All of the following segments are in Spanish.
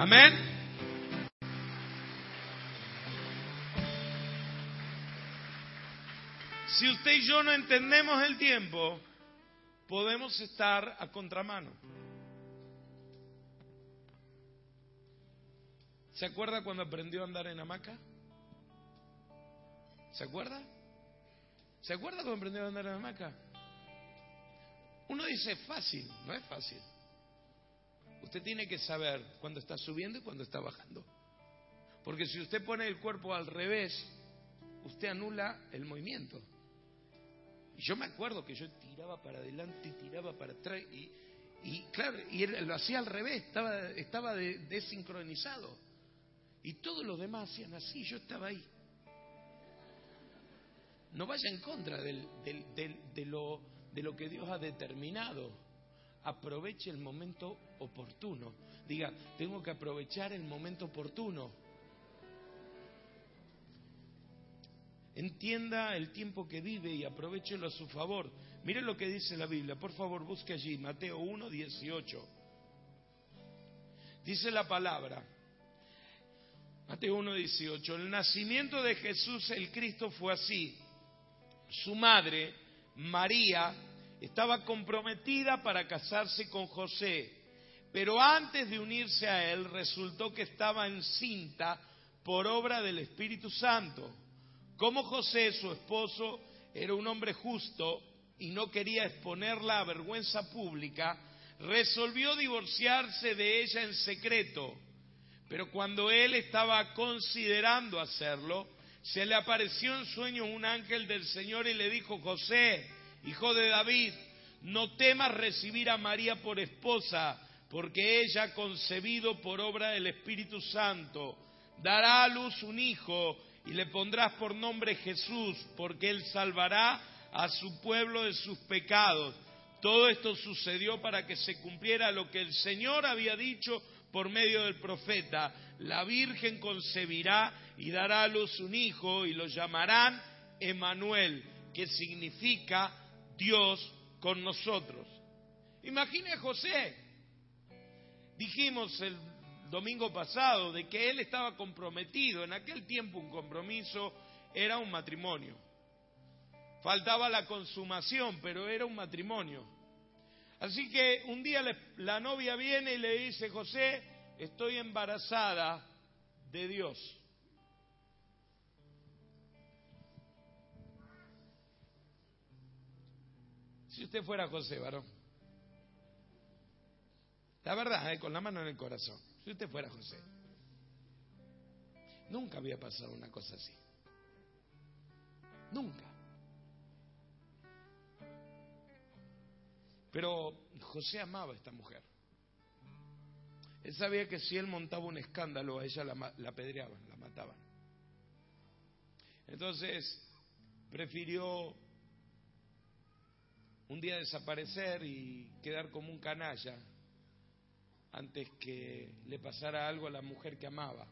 Amén. Si usted y yo no entendemos el tiempo, podemos estar a contramano. ¿Se acuerda cuando aprendió a andar en hamaca? ¿Se acuerda? ¿Se acuerda cuando aprendió a andar en hamaca? Uno dice fácil, no es fácil. Usted tiene que saber cuando está subiendo y cuando está bajando. Porque si usted pone el cuerpo al revés, usted anula el movimiento. Y yo me acuerdo que yo tiraba para adelante, y tiraba para atrás, y, claro, y lo hacía al revés, estaba, estaba desincronizado. Y todos los demás hacían así, yo estaba ahí. No vaya en contra de, lo, de lo que Dios ha determinado. Aproveche el momento oportuno. Diga, tengo que aprovechar el momento oportuno. Entienda el tiempo que vive y aprovechelo a su favor. Mire lo que dice la Biblia. Por favor, busque allí, Mateo 1, 18. Dice la palabra. Mateo 1.18. El nacimiento de Jesús el Cristo fue así. Su madre, María, estaba comprometida para casarse con José, pero antes de unirse a él resultó que estaba encinta por obra del Espíritu Santo. Como José, su esposo, era un hombre justo y no quería exponerla a vergüenza pública, resolvió divorciarse de ella en secreto. Pero cuando él estaba considerando hacerlo, se le apareció en sueño un ángel del Señor y le dijo, José, hijo de David, no temas recibir a María por esposa, porque ella concebido por obra del Espíritu Santo. Dará a luz un hijo y le pondrás por nombre Jesús, porque él salvará a su pueblo de sus pecados. Todo esto sucedió para que se cumpliera lo que el Señor había dicho por medio del profeta, la Virgen concebirá y dará a luz un hijo y lo llamarán Emanuel, que significa Dios con nosotros. Imagine a José. Dijimos el domingo pasado de que él estaba comprometido. En aquel tiempo un compromiso era un matrimonio. Faltaba la consumación, pero era un matrimonio. Así que un día la novia viene y le dice, José, estoy embarazada de Dios. Si usted fuera José, varón. La verdad, eh, con la mano en el corazón. Si usted fuera José. Nunca había pasado una cosa así. Nunca. Pero José amaba a esta mujer. Él sabía que si él montaba un escándalo, a ella la, la apedreaban, la mataban. Entonces, prefirió un día desaparecer y quedar como un canalla antes que le pasara algo a la mujer que amaba.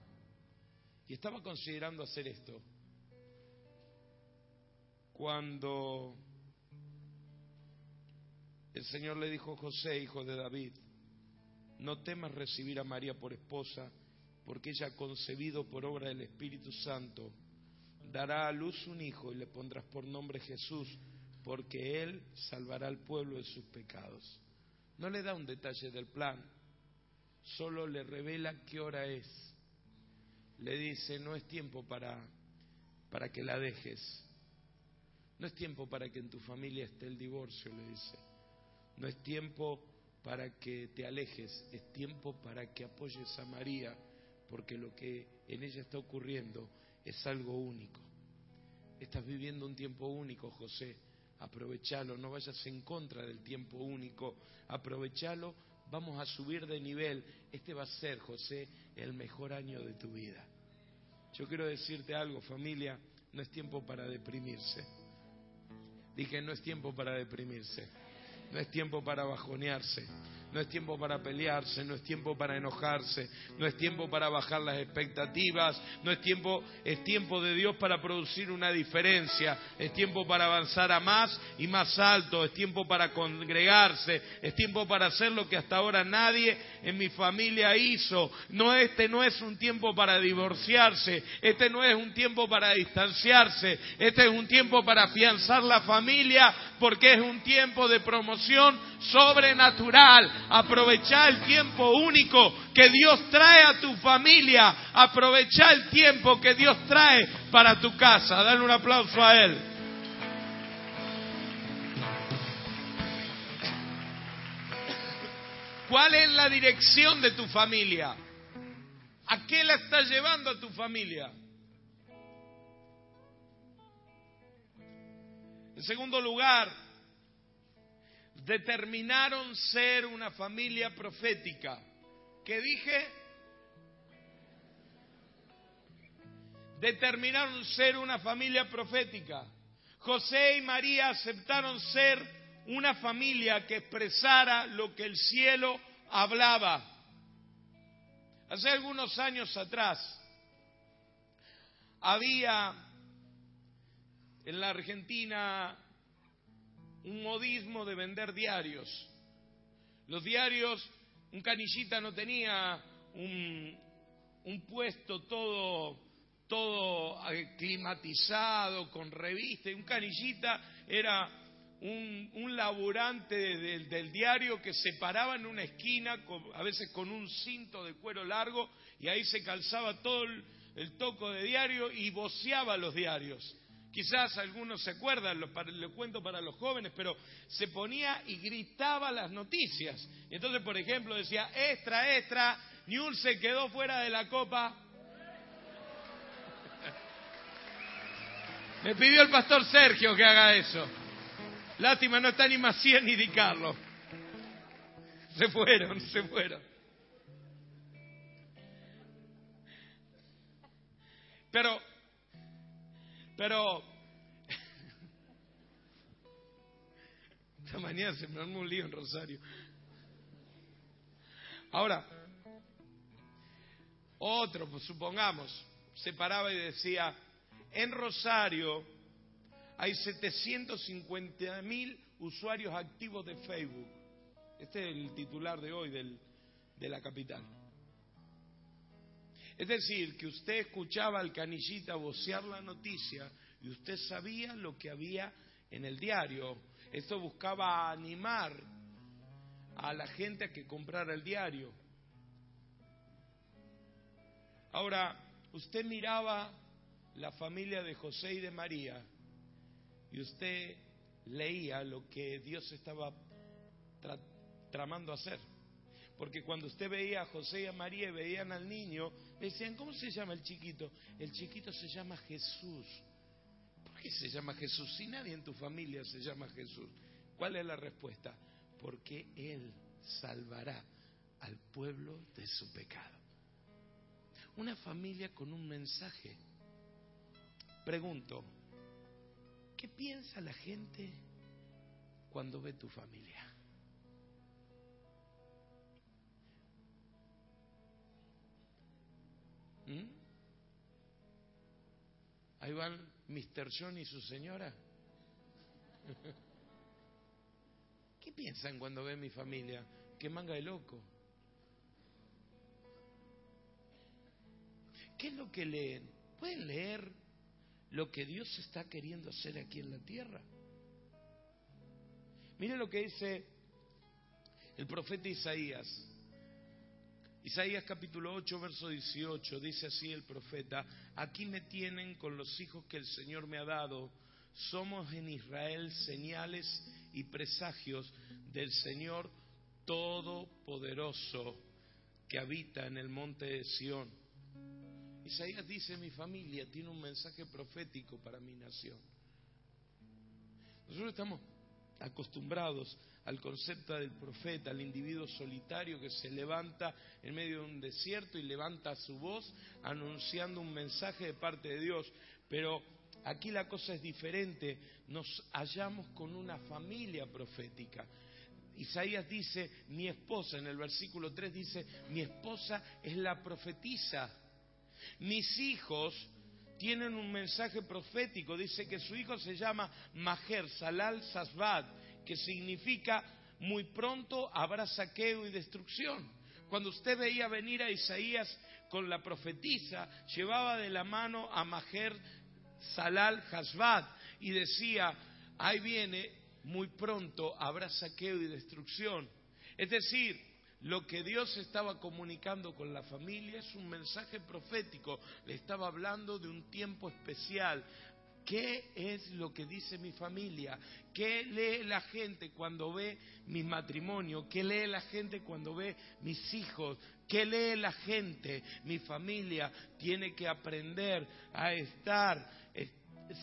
Y estaba considerando hacer esto cuando el Señor le dijo, José, hijo de David, no temas recibir a María por esposa, porque ella concebido por obra del Espíritu Santo. Dará a luz un hijo y le pondrás por nombre Jesús, porque él salvará al pueblo de sus pecados. No le da un detalle del plan, solo le revela qué hora es. Le dice, no es tiempo para, para que la dejes. No es tiempo para que en tu familia esté el divorcio, le dice. No es tiempo para que te alejes, es tiempo para que apoyes a María, porque lo que en ella está ocurriendo es algo único. Estás viviendo un tiempo único, José. Aprovechalo, no vayas en contra del tiempo único. Aprovechalo, vamos a subir de nivel. Este va a ser, José, el mejor año de tu vida. Yo quiero decirte algo, familia, no es tiempo para deprimirse. Dije, no es tiempo para deprimirse. No es tiempo para bajonearse. No es tiempo para pelearse, no es tiempo para enojarse, no es tiempo para bajar las expectativas, no es tiempo, es tiempo de Dios para producir una diferencia, es tiempo para avanzar a más y más alto, es tiempo para congregarse, es tiempo para hacer lo que hasta ahora nadie en mi familia hizo. No, este no es un tiempo para divorciarse, este no es un tiempo para distanciarse, este es un tiempo para afianzar la familia porque es un tiempo de promoción sobrenatural. Aprovecha el tiempo único que Dios trae a tu familia, aprovecha el tiempo que Dios trae para tu casa. Dale un aplauso a Él. ¿Cuál es la dirección de tu familia? ¿A qué la estás llevando a tu familia? En segundo lugar, determinaron ser una familia profética. ¿Qué dije? Determinaron ser una familia profética. José y María aceptaron ser una familia que expresara lo que el cielo hablaba. Hace algunos años atrás había en la Argentina un modismo de vender diarios. Los diarios, un canillita no tenía un, puesto todo, todo climatizado, con revista, un canillita era un, un laburante del, diario que se paraba en una esquina, a veces con un cinto de cuero largo, y ahí se calzaba todo el, el toco de diario y voceaba los diarios. Quizás algunos se acuerdan, lo, cuento para los jóvenes, pero se ponía y gritaba las noticias. entonces, por ejemplo, decía, extra, extra, Newell se quedó fuera de la copa. Me pidió el pastor Sergio que haga eso. Lástima, no está ni Macías ni Di Carlos. Se fueron, se fueron. Pero pero esta mañana se me armó un lío en Rosario. Ahora, otro, pues supongamos, se paraba y decía, en Rosario hay 750 mil usuarios activos de Facebook. Este es el titular de hoy del, de la capital. Es decir, que usted escuchaba al canillita vocear la noticia y usted sabía lo que había en el diario. Esto buscaba animar a la gente a que comprara el diario. Ahora, usted miraba la familia de José y de María y usted leía lo que Dios estaba tramando hacer. Porque cuando usted veía a José y a María y veían al niño, decían, ¿cómo se llama el chiquito? El chiquito se llama Jesús. ¿Por qué se llama Jesús? Si nadie en tu familia se llama Jesús. ¿Cuál es la respuesta? Porque Él salvará al pueblo de su pecado. Una familia con un mensaje. Pregunto, ¿qué piensa la gente cuando ve tu familia? ¿Mm? Ahí van Mr. John y su señora. ¿Qué piensan cuando ven mi familia? ¿Qué manga de loco? ¿Qué es lo que leen? ¿Pueden leer lo que Dios está queriendo hacer aquí en la tierra? Miren lo que dice el profeta Isaías. Isaías capítulo 8, verso 18, dice así el profeta, aquí me tienen con los hijos que el Señor me ha dado, somos en Israel señales y presagios del Señor Todopoderoso que habita en el monte de Sión. Isaías dice, mi familia tiene un mensaje profético para mi nación. Nosotros estamos acostumbrados al concepto del profeta, al individuo solitario que se levanta en medio de un desierto y levanta su voz anunciando un mensaje de parte de Dios. Pero aquí la cosa es diferente, nos hallamos con una familia profética. Isaías dice, mi esposa, en el versículo 3 dice, mi esposa es la profetisa. Mis hijos tienen un mensaje profético, dice que su hijo se llama Majer Salal Sasbad, que significa muy pronto habrá saqueo y destrucción. Cuando usted veía venir a Isaías con la profetisa, llevaba de la mano a Majer Salal Hasbad y decía, ahí viene, muy pronto habrá saqueo y destrucción. Es decir, lo que Dios estaba comunicando con la familia es un mensaje profético, le estaba hablando de un tiempo especial. ¿Qué es lo que dice mi familia? ¿Qué lee la gente cuando ve mi matrimonio? ¿Qué lee la gente cuando ve mis hijos? ¿Qué lee la gente? Mi familia tiene que aprender a estar eh,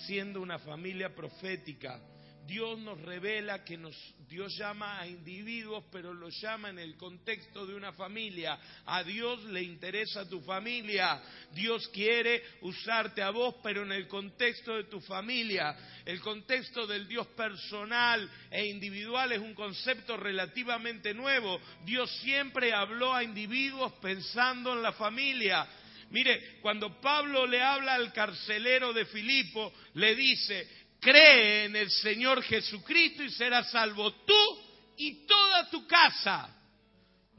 siendo una familia profética. Dios nos revela que nos, Dios llama a individuos, pero los llama en el contexto de una familia. A Dios le interesa tu familia. Dios quiere usarte a vos, pero en el contexto de tu familia. El contexto del Dios personal e individual es un concepto relativamente nuevo. Dios siempre habló a individuos pensando en la familia. Mire, cuando Pablo le habla al carcelero de Filipo, le dice, cree en el Señor Jesucristo y serás salvo tú y toda tu casa.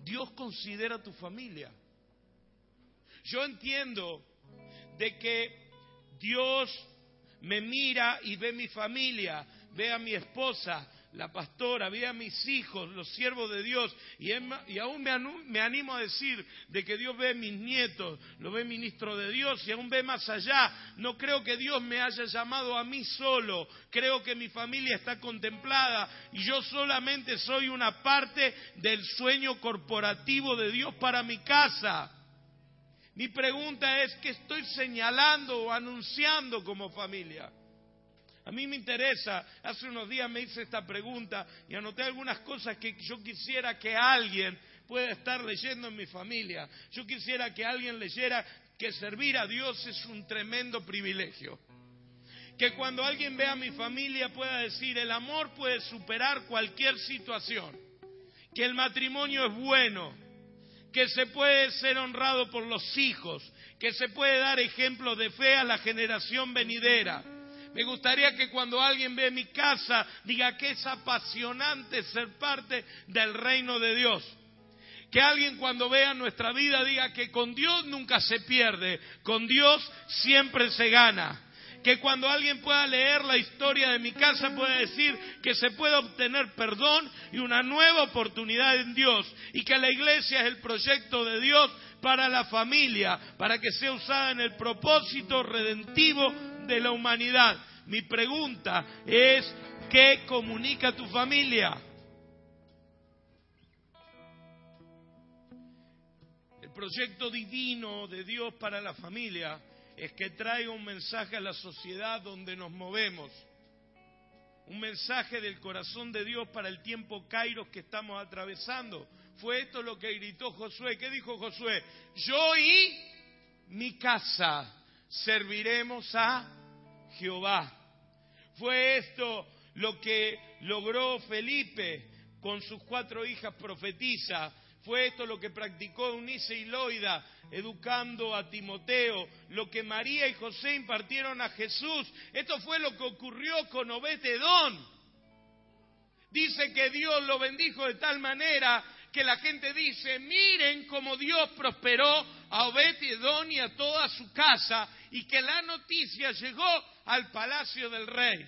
Dios considera tu familia. Yo entiendo de que Dios me mira y ve mi familia, ve a mi esposa, la pastora, ve a mis hijos, los siervos de Dios, y, aún me, animo a decir de que Dios ve mis nietos, lo ve ministro de Dios y aún ve más allá. No creo que Dios me haya llamado a mí solo, creo que mi familia está contemplada y yo solamente soy una parte del sueño corporativo de Dios para mi casa. Mi pregunta es, ¿qué estoy señalando o anunciando como familia? A mí me interesa, hace unos días me hice esta pregunta y anoté algunas cosas que yo quisiera que alguien pueda estar leyendo en mi familia. Yo quisiera que alguien leyera que servir a Dios es un tremendo privilegio. Que cuando alguien vea a mi familia pueda decir, el amor puede superar cualquier situación. Que el matrimonio es bueno. Que se puede ser honrado por los hijos. Que se puede dar ejemplo de fe a la generación venidera me gustaría que cuando alguien ve mi casa diga que es apasionante ser parte del reino de Dios. Que alguien cuando vea nuestra vida diga que con Dios nunca se pierde, con Dios siempre se gana. Que cuando alguien pueda leer la historia de mi casa pueda decir que se puede obtener perdón y una nueva oportunidad en Dios. Y que la iglesia es el proyecto de Dios para la familia, para que sea usada en el propósito redentivo de la humanidad. Mi pregunta es, ¿qué comunica tu familia? El proyecto divino de Dios para la familia es que traiga un mensaje a la sociedad donde nos movemos. Un mensaje del corazón de Dios para el tiempo Kairos que estamos atravesando. Fue esto lo que gritó Josué. ¿Qué dijo Josué? Yo y mi casa serviremos a Jehová. Fue esto lo que logró Felipe con sus cuatro hijas profetizas. Fue esto lo que practicó Eunice y Loida, educando a Timoteo, lo que María y José impartieron a Jesús. Esto fue lo que ocurrió con Obetedón. Dice que Dios lo bendijo de tal manera que la gente dice, miren cómo Dios prosperó a Obed Edom y a toda su casa, y que la noticia llegó al palacio del rey.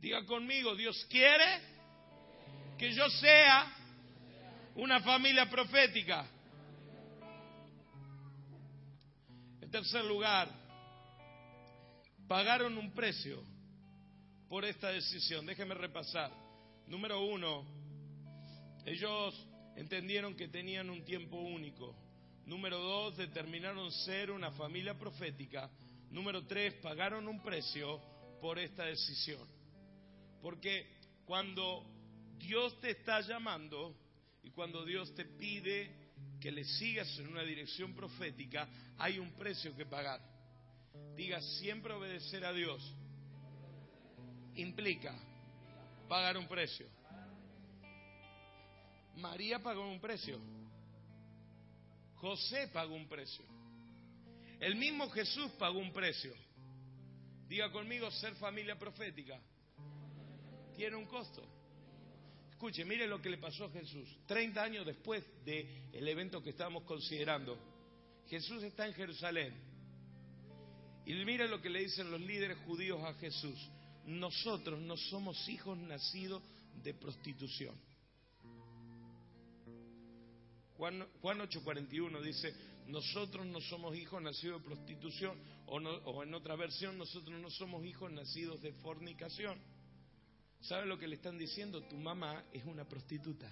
Diga conmigo, Dios quiere que yo sea una familia profética. En tercer lugar, pagaron un precio por esta decisión. Déjeme repasar. Número uno, ellos entendieron que tenían un tiempo único. Número dos, determinaron ser una familia profética. Número tres, pagaron un precio por esta decisión. Porque cuando Dios te está llamando y cuando Dios te pide que le sigas en una dirección profética, hay un precio que pagar. Diga, siempre obedecer a Dios implica pagar un precio. María pagó un precio. José pagó un precio. El mismo Jesús pagó un precio. Diga conmigo, ser familia profética tiene un costo. Escuche, mire lo que le pasó a Jesús. Treinta años después del evento que estábamos considerando, Jesús está en Jerusalén. Y mire lo que le dicen los líderes judíos a Jesús. Nosotros no somos hijos nacidos de prostitución. Juan, Juan 8:41 dice, nosotros no somos hijos nacidos de prostitución, o, o en otra versión, nosotros no somos hijos nacidos de fornicación. ¿Sabe lo que le están diciendo? Tu mamá es una prostituta.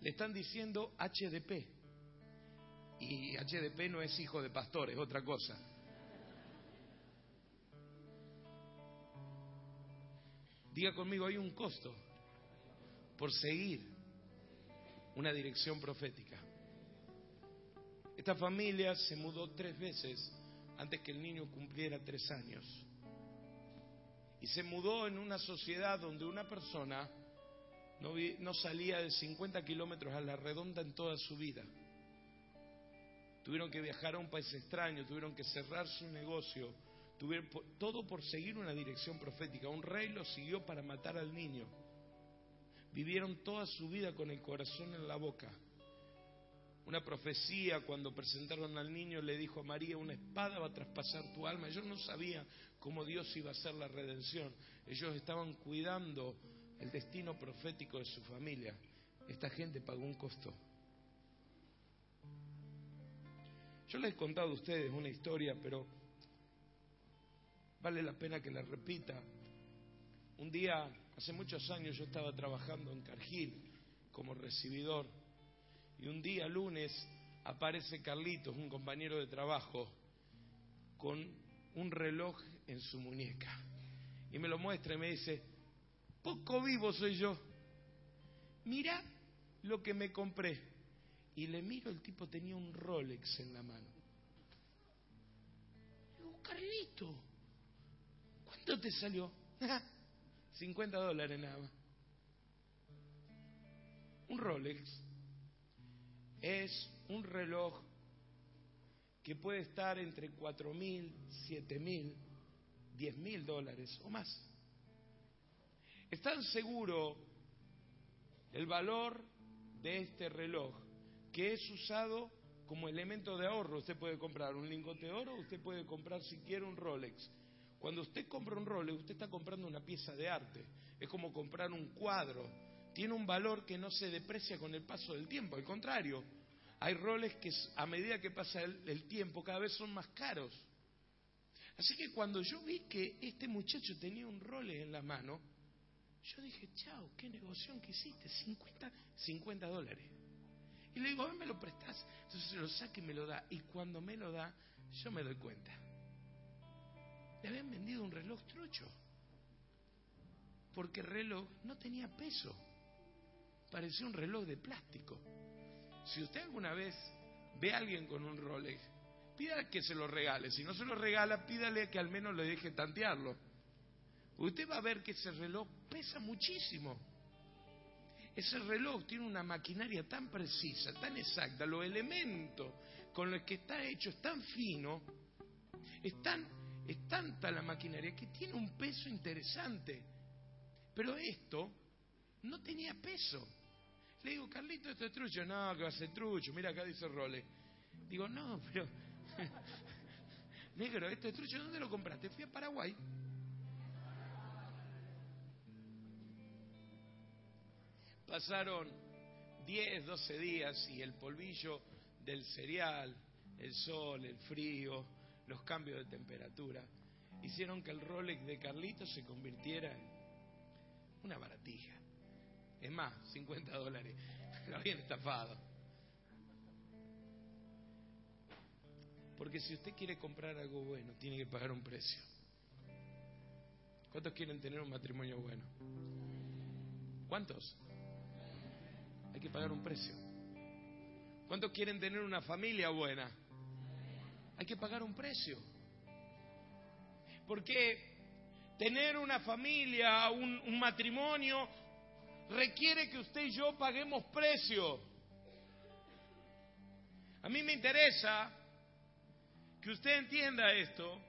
Le están diciendo HDP. Y HDP no es hijo de pastor, es otra cosa. Diga conmigo, hay un costo por seguir una dirección profética. Esta familia se mudó tres veces antes que el niño cumpliera tres años. Y se mudó en una sociedad donde una persona no, salía de 50 kilómetros a la redonda en toda su vida. Tuvieron que viajar a un país extraño, tuvieron que cerrar su negocio, tuvieron, todo por seguir una dirección profética. Un rey lo siguió para matar al niño. Vivieron toda su vida con el corazón en la boca. Una profecía cuando presentaron al niño le dijo a María, una espada va a traspasar tu alma. Ellos no sabían cómo Dios iba a hacer la redención. Ellos estaban cuidando el destino profético de su familia. Esta gente pagó un costo. Yo les he contado a ustedes una historia, pero vale la pena que la repita. Un día, hace muchos años, yo estaba trabajando en Cargill como recibidor y un día, lunes, aparece Carlitos, un compañero de trabajo, con un reloj en su muñeca. Y me lo muestra y me dice, poco vivo soy yo. Mira lo que me compré. Y le miro, el tipo tenía un Rolex en la mano. Digo, Carlito, ¿cuánto te salió? 50 dólares nada. Un Rolex es un reloj que puede estar entre cuatro mil, siete mil, diez mil dólares o más. Es tan seguro el valor de este reloj que es usado como elemento de ahorro. Usted puede comprar un lingote de oro, usted puede comprar si quiere un Rolex. Cuando usted compra un Rolex, usted está comprando una pieza de arte. Es como comprar un cuadro. Tiene un valor que no se deprecia con el paso del tiempo. Al contrario, hay roles que a medida que pasa el, tiempo cada vez son más caros. Así que cuando yo vi que este muchacho tenía un role en la mano, yo dije, chao, qué negocio que hiciste, 50, 50 dólares. Y le digo, me lo prestás. Entonces se lo saca y me lo da. Y cuando me lo da, yo me doy cuenta. Le habían vendido un reloj trucho. Porque el reloj no tenía peso. Parecía un reloj de plástico. Si usted alguna vez ve a alguien con un Rolex, pídale que se lo regale. Si no se lo regala, pídale que al menos le deje tantearlo. Usted va a ver que ese reloj pesa muchísimo. Ese reloj tiene una maquinaria tan precisa, tan exacta, los elementos con los que está hecho es tan fino, es, es tanta la maquinaria que tiene un peso interesante. Pero esto no tenía peso. Le digo, Carlito, esto es trucho. No, que va a ser trucho. Mira, acá dice Role. Digo, no, pero. Negro, esto es trucho. ¿Dónde lo compraste? Fui a Paraguay. Pasaron 10, 12 días y el polvillo del cereal, el sol, el frío, los cambios de temperatura, hicieron que el Rolex de Carlito se convirtiera en una baratija. Es más, 50 dólares. Lo habían estafado. Porque si usted quiere comprar algo bueno, tiene que pagar un precio. ¿Cuántos quieren tener un matrimonio bueno? ¿Cuántos? Hay que pagar un precio. ¿Cuántos quieren tener una familia buena? Hay que pagar un precio. ¿Por qué? tener una familia, un, matrimonio, requiere que usted y yo paguemos precio. A mí me interesa que usted entienda esto,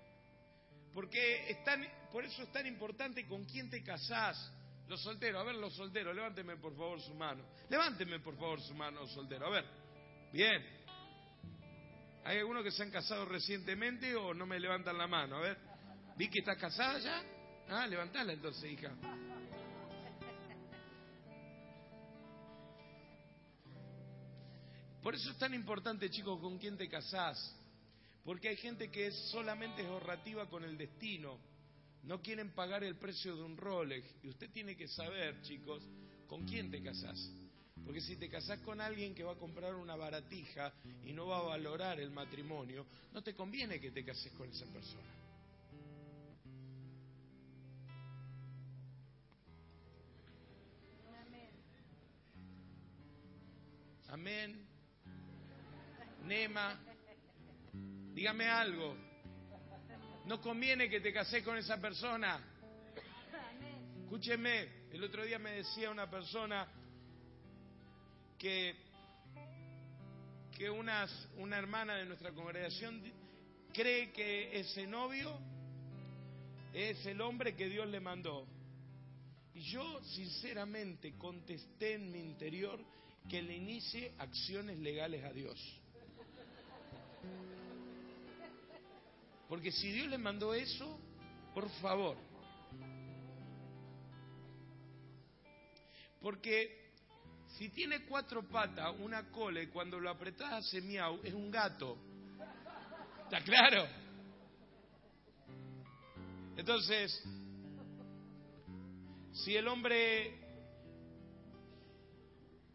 porque es tan, por eso es tan importante con quién te casás. Los solteros, a ver los solteros, levánteme por favor su mano. Levánteme por favor su mano, soltero. A ver, bien. ¿Hay algunos que se han casado recientemente o no me levantan la mano? A ver, ¿vi que estás casada ya? Ah, levantala entonces, hija. Por eso es tan importante, chicos, con quién te casás. Porque hay gente que es solamente es ahorrativa con el destino. No quieren pagar el precio de un Rolex. Y usted tiene que saber, chicos, con quién te casás. Porque si te casás con alguien que va a comprar una baratija y no va a valorar el matrimonio, no te conviene que te cases con esa persona. Amén. Nema. Dígame algo. No conviene que te cases con esa persona. Escúcheme, el otro día me decía una persona que, que una hermana de nuestra congregación cree que ese novio es el hombre que Dios le mandó. Y yo sinceramente contesté en mi interior que le inicie acciones legales a Dios. Porque si Dios le mandó eso, por favor. Porque si tiene cuatro patas, una cola y cuando lo apretás hace miau, es un gato. ¿Está claro? Entonces, si el hombre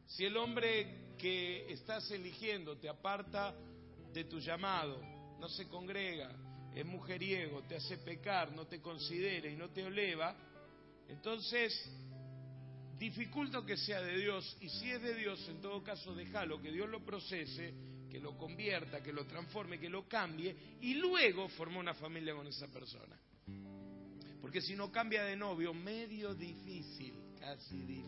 si el hombre que estás eligiendo te aparta de tu llamado, no se congrega, es mujeriego, te hace pecar, no te considera y no te eleva, entonces dificulta que sea de Dios y si es de Dios, en todo caso déjalo, que Dios lo procese, que lo convierta, que lo transforme, que lo cambie y luego forma una familia con esa persona. Porque si no cambia de novio, medio difícil, casi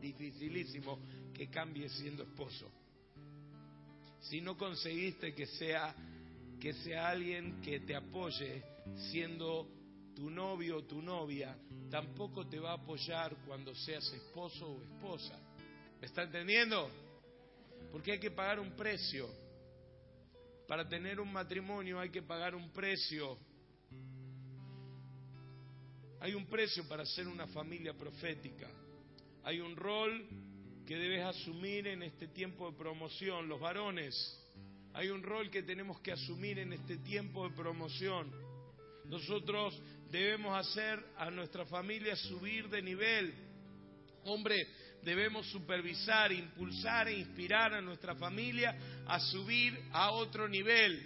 dificilísimo que cambie siendo esposo. Si no conseguiste que sea que sea alguien que te apoye siendo tu novio o tu novia, tampoco te va a apoyar cuando seas esposo o esposa. ¿Me está entendiendo? Porque hay que pagar un precio. Para tener un matrimonio hay que pagar un precio. Hay un precio para ser una familia profética. Hay un rol que debes asumir en este tiempo de promoción. Los varones, hay un rol que tenemos que asumir en este tiempo de promoción. Nosotros debemos hacer a nuestra familia subir de nivel. Hombre, debemos supervisar, impulsar e inspirar a nuestra familia a subir a otro nivel.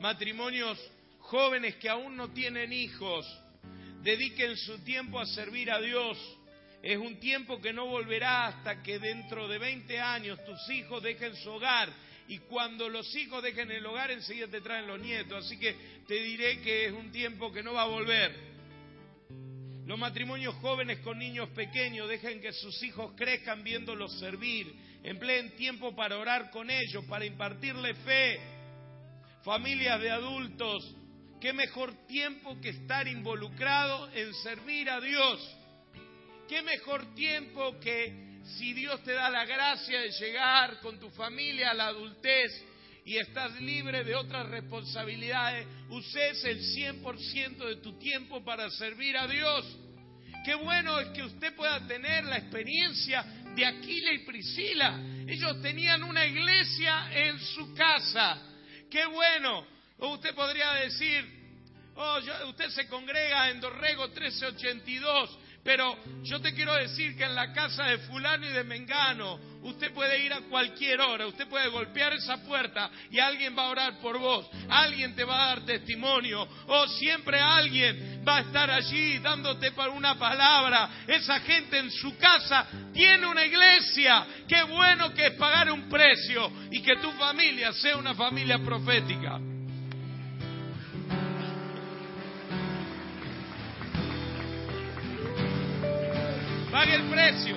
Matrimonios jóvenes que aún no tienen hijos, dediquen su tiempo a servir a Dios es un tiempo que no volverá hasta que dentro de 20 años tus hijos dejen su hogar. Y cuando los hijos dejen el hogar, enseguida te traen los nietos. Así que te diré que es un tiempo que no va a volver. Los matrimonios jóvenes con niños pequeños dejen que sus hijos crezcan viéndolos servir. Empleen tiempo para orar con ellos, para impartirle fe. Familias de adultos, qué mejor tiempo que estar involucrado en servir a Dios ¿Qué mejor tiempo que si Dios te da la gracia de llegar con tu familia a la adultez y estás libre de otras responsabilidades, uses el 100% de tu tiempo para servir a Dios? Qué bueno es que usted pueda tener la experiencia de Aquila y Priscila. Ellos tenían una iglesia en su casa. Qué bueno. Usted podría decir, oh, usted se congrega en Dorrego 1382 pero yo te quiero decir que en la casa de fulano y de Mengano, usted puede ir a cualquier hora, usted puede golpear esa puerta y alguien va a orar por vos, alguien te va a dar testimonio, o siempre alguien va a estar allí dándote una palabra. Esa gente en su casa tiene una iglesia. Qué bueno que es pagar un precio y que tu familia sea una familia profética. Pague el precio.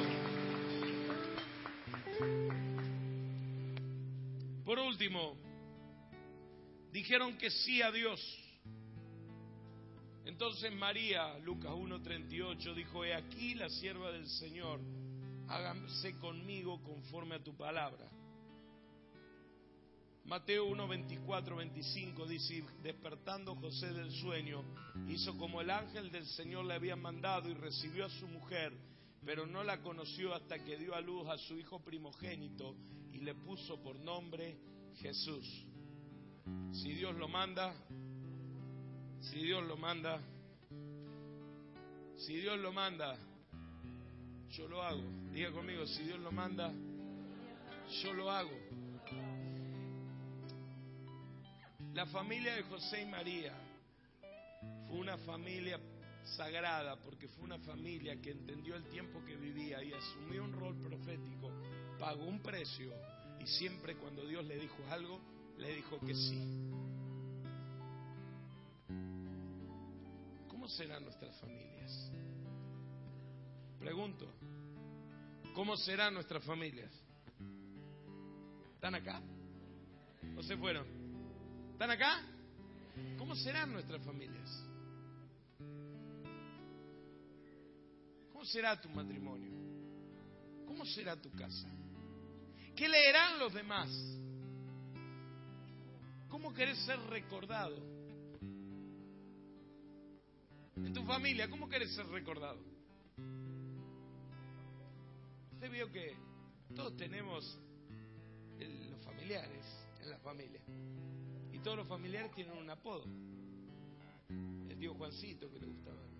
Por último, dijeron que sí a Dios. Entonces María, Lucas 1.38, dijo, he aquí la sierva del Señor, hágase conmigo conforme a tu palabra. Mateo 1, 24, 25 dice, despertando José del sueño, hizo como el ángel del Señor le había mandado y recibió a su mujer, pero no la conoció hasta que dio a luz a su hijo primogénito y le puso por nombre Jesús. Si Dios lo manda, si Dios lo manda, si Dios lo manda, yo lo hago. Diga conmigo, si Dios lo manda, yo lo hago. La familia de José y María fue una familia sagrada porque fue una familia que entendió el tiempo que vivía y asumió un rol profético, pagó un precio y siempre cuando Dios le dijo algo, le dijo que sí. ¿Cómo serán nuestras familias? Pregunto, ¿cómo serán nuestras familias? ¿Están acá? ¿O se fueron? ¿Están acá? ¿Cómo serán nuestras familias? ¿Cómo será tu matrimonio? ¿Cómo será tu casa? ¿Qué leerán los demás? ¿Cómo querés ser recordado? En tu familia, ¿cómo querés ser recordado? Usted vio que todos tenemos los familiares en la familia todos los familiares tienen un apodo. El tío Juancito que le gustaba.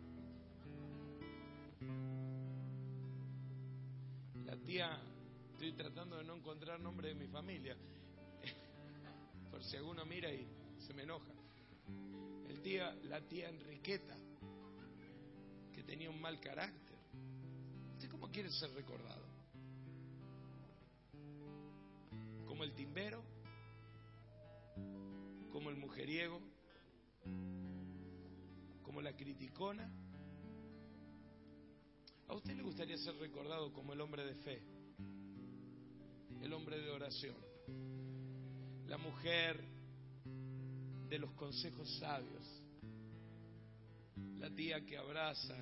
Tía, estoy tratando de no encontrar nombre de mi familia. Por si alguno mira y se me enoja. El tía, la tía Enriqueta, que tenía un mal carácter. ¿Usted cómo quiere ser recordado? ¿Como el timbero? como el mujeriego, como la criticona. ¿A usted le gustaría ser recordado como el hombre de fe, el hombre de oración, la mujer de los consejos sabios, la tía que abraza,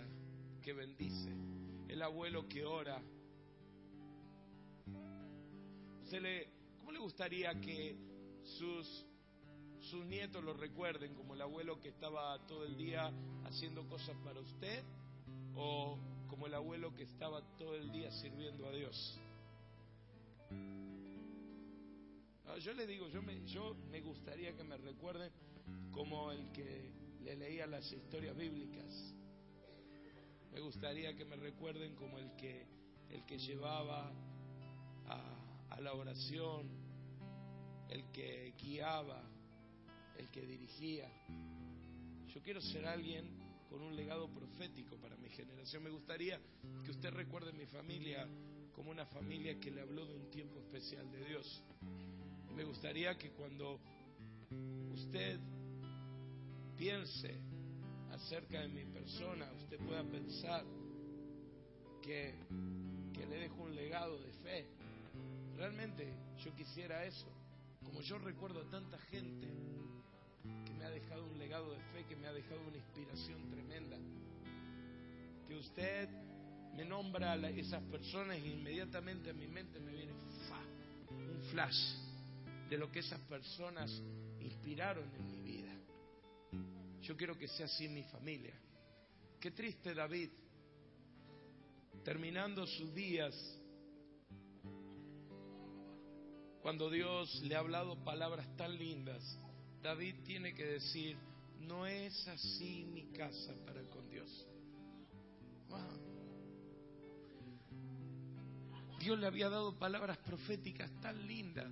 que bendice, el abuelo que ora? ¿Usted le, ¿Cómo le gustaría que sus sus nietos lo recuerden como el abuelo que estaba todo el día haciendo cosas para usted o como el abuelo que estaba todo el día sirviendo a Dios. Ah, yo le digo, yo me, yo me gustaría que me recuerden como el que le leía las historias bíblicas. Me gustaría que me recuerden como el que, el que llevaba a, a la oración, el que guiaba, el que dirigía. Yo quiero ser alguien con un legado profético para mi generación. Me gustaría que usted recuerde mi familia como una familia que le habló de un tiempo especial de Dios. Me gustaría que cuando usted piense acerca de mi persona, usted pueda pensar que, que le dejo un legado de fe. Realmente yo quisiera eso. Como yo recuerdo a tanta gente me ha dejado un legado de fe, que me ha dejado una inspiración tremenda. Que usted me nombra a esas personas e inmediatamente a mi mente me viene un flash de lo que esas personas inspiraron en mi vida. Yo quiero que sea así mi familia. Qué triste David, terminando sus días, cuando Dios le ha hablado palabras tan lindas, David tiene que decir, no es así mi casa para con Dios. Dios le había dado palabras proféticas tan lindas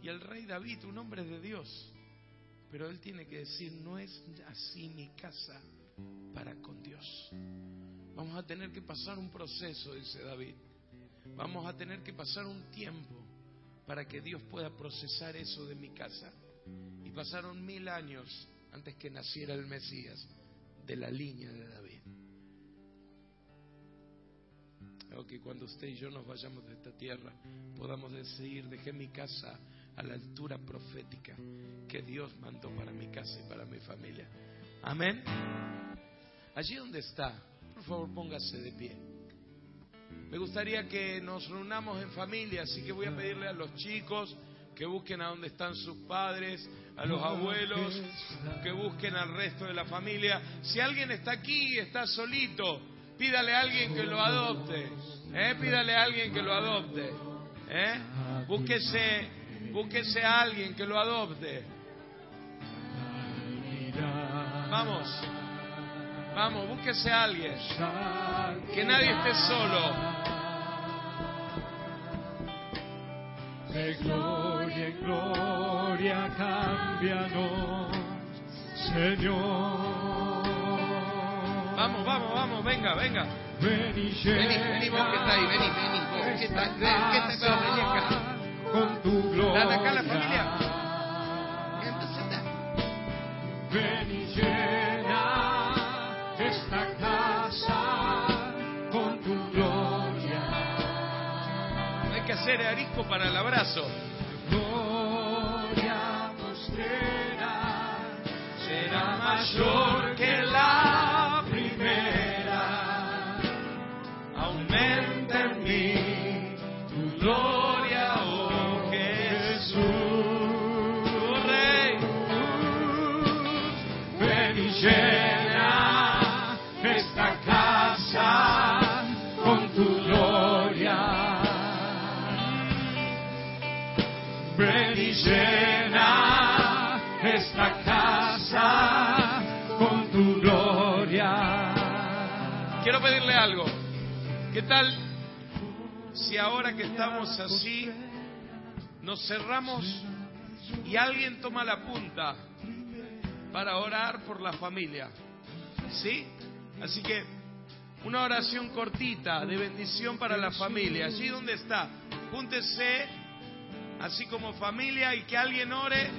y el rey David, un hombre de Dios, pero él tiene que decir, no es así mi casa para con Dios. Vamos a tener que pasar un proceso, dice David. Vamos a tener que pasar un tiempo para que Dios pueda procesar eso de mi casa. Y pasaron mil años antes que naciera el Mesías de la línea de David. que cuando usted y yo nos vayamos de esta tierra podamos decir, dejé mi casa a la altura profética que Dios mandó para mi casa y para mi familia. Amén. Allí donde está, por favor póngase de pie. Me gustaría que nos reunamos en familia, así que voy a pedirle a los chicos que busquen a donde están sus padres, a los abuelos, que busquen al resto de la familia. Si alguien está aquí y está solito, pídale a alguien que lo adopte. ¿eh? Pídale a alguien que lo adopte. ¿eh? Búsquese, búsquese a alguien que lo adopte. Vamos, vamos, búsquese a alguien. Que nadie esté solo. De gloria en gloria, cámbianos, Señor. Vamos, vamos, vamos, venga, venga. Ven y Vení, vení vos que está ahí, vení, vení, vos que está, ven, que te veo, vení acá. Con tu gloria. ¿Están acá la familia? Ven y Hacer arisco para el abrazo. Tal si ahora que estamos así nos cerramos y alguien toma la punta para orar por la familia? ¿Sí? Así que una oración cortita de bendición para la familia. Allí donde está, júntese así como familia y que alguien ore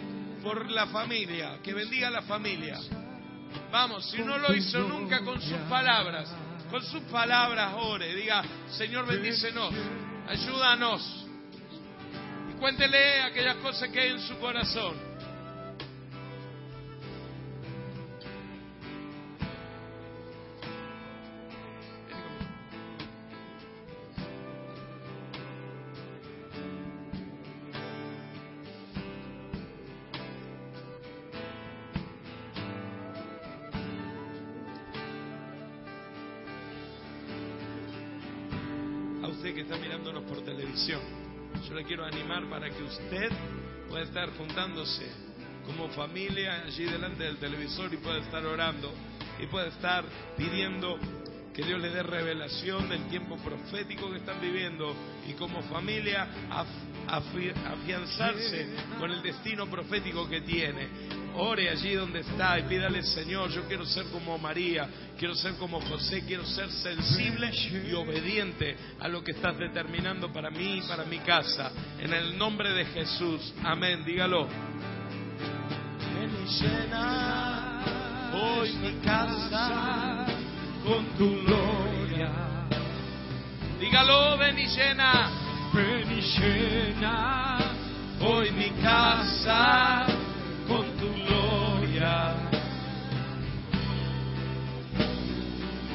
por la familia, que bendiga la familia. Vamos, si no lo hizo nunca con sus palabras, con sus palabras ore, diga, Señor bendícenos, ayúdanos. Y cuéntele aquellas cosas que hay en su corazón. Usted que está mirándonos por televisión. Yo le quiero animar para que usted pueda estar juntándose como familia allí delante del televisor y pueda estar orando y pueda estar pidiendo que Dios le dé revelación del tiempo profético que están viviendo y como familia af- afi- afianzarse con el destino profético que tiene. Ore allí donde está y pídale, Señor, yo quiero ser como María, quiero ser como José, quiero ser sensible y obediente a lo que estás determinando para mí y para mi casa. En el nombre de Jesús. Amén. Dígalo. Ven y llena hoy mi casa con tu gloria. Dígalo, ven y llena Ven y llena hoy mi casa con tu gloria.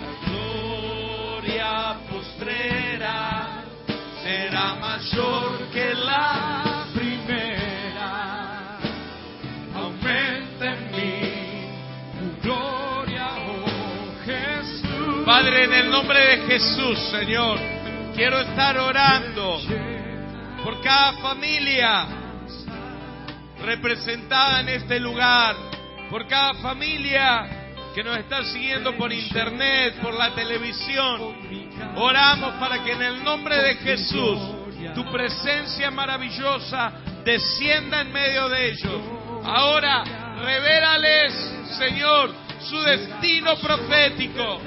La gloria postrera será mayor que la primera. Aumenta en mí tu gloria, oh Jesús. Padre, en el nombre de Jesús, Señor, quiero estar orando por cada familia representada en este lugar, por cada familia que nos está siguiendo por internet, por la televisión. Oramos para que en el nombre de Jesús tu presencia maravillosa descienda en medio de ellos. Ahora, revélales, Señor, su destino profético.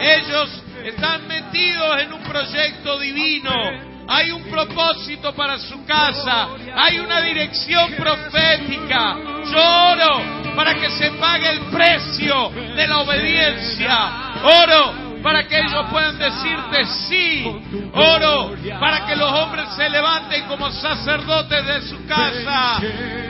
Ellos están metidos en un proyecto divino. Hay un propósito para su casa. Hay una dirección profética. Yo oro para que se pague el precio de la obediencia. Oro para que ellos puedan decirte sí. Oro para que los hombres se levanten como sacerdotes de su casa.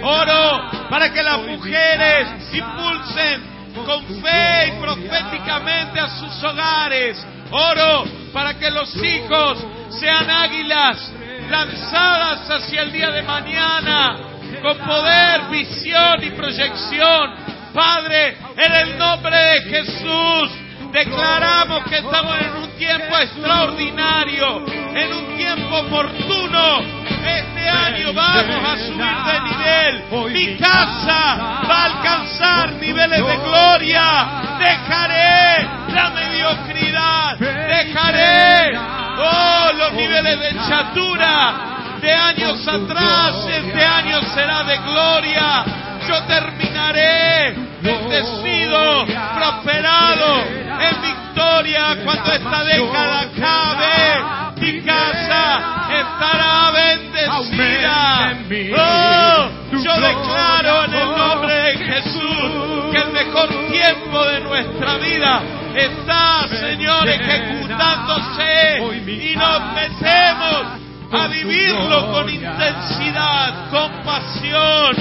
Oro para que las mujeres impulsen con fe y proféticamente a sus hogares. Oro para que los hijos sean águilas lanzadas hacia el día de mañana con poder, visión y proyección. Padre, en el nombre de Jesús, declaramos que estamos en un tiempo extraordinario, en un tiempo oportuno. Este año vamos a subir de nivel. Mi casa va a alcanzar niveles de gloria. Dejaré la mediocridad. Dejaré, oh, los niveles de chatura de años atrás. Este año será de gloria. Yo terminaré bendecido, prosperado, en victoria cuando esta década acabe. Mi casa estará bendecida. Oh, yo declaro en el nombre de Jesús que el mejor tiempo de nuestra vida está, Señor, ejecutándose y nos metemos a vivirlo con intensidad, con pasión.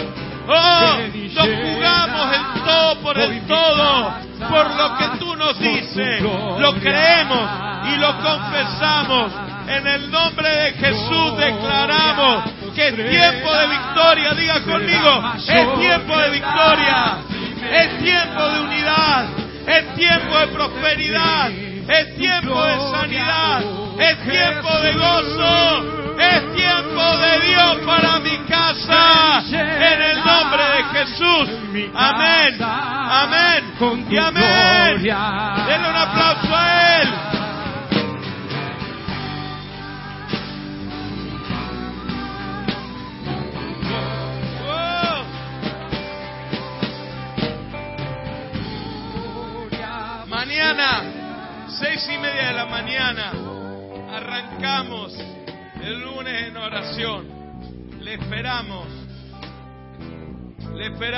Oh, nos jugamos el todo por el todo, por lo que tú nos dices. Lo creemos y lo confesamos. En el nombre de Jesús declaramos que es tiempo de victoria. Diga conmigo, es tiempo de victoria. Es tiempo de unidad. Es tiempo de prosperidad. Es tiempo de sanidad. Es tiempo de gozo. Es tiempo de Dios para mi casa. En el nombre de Jesús. Amén. Amén. Y amén. Denle un aplauso a Él. Mañana, seis y media de la mañana, arrancamos el lunes en oración. Le esperamos. Le esperamos.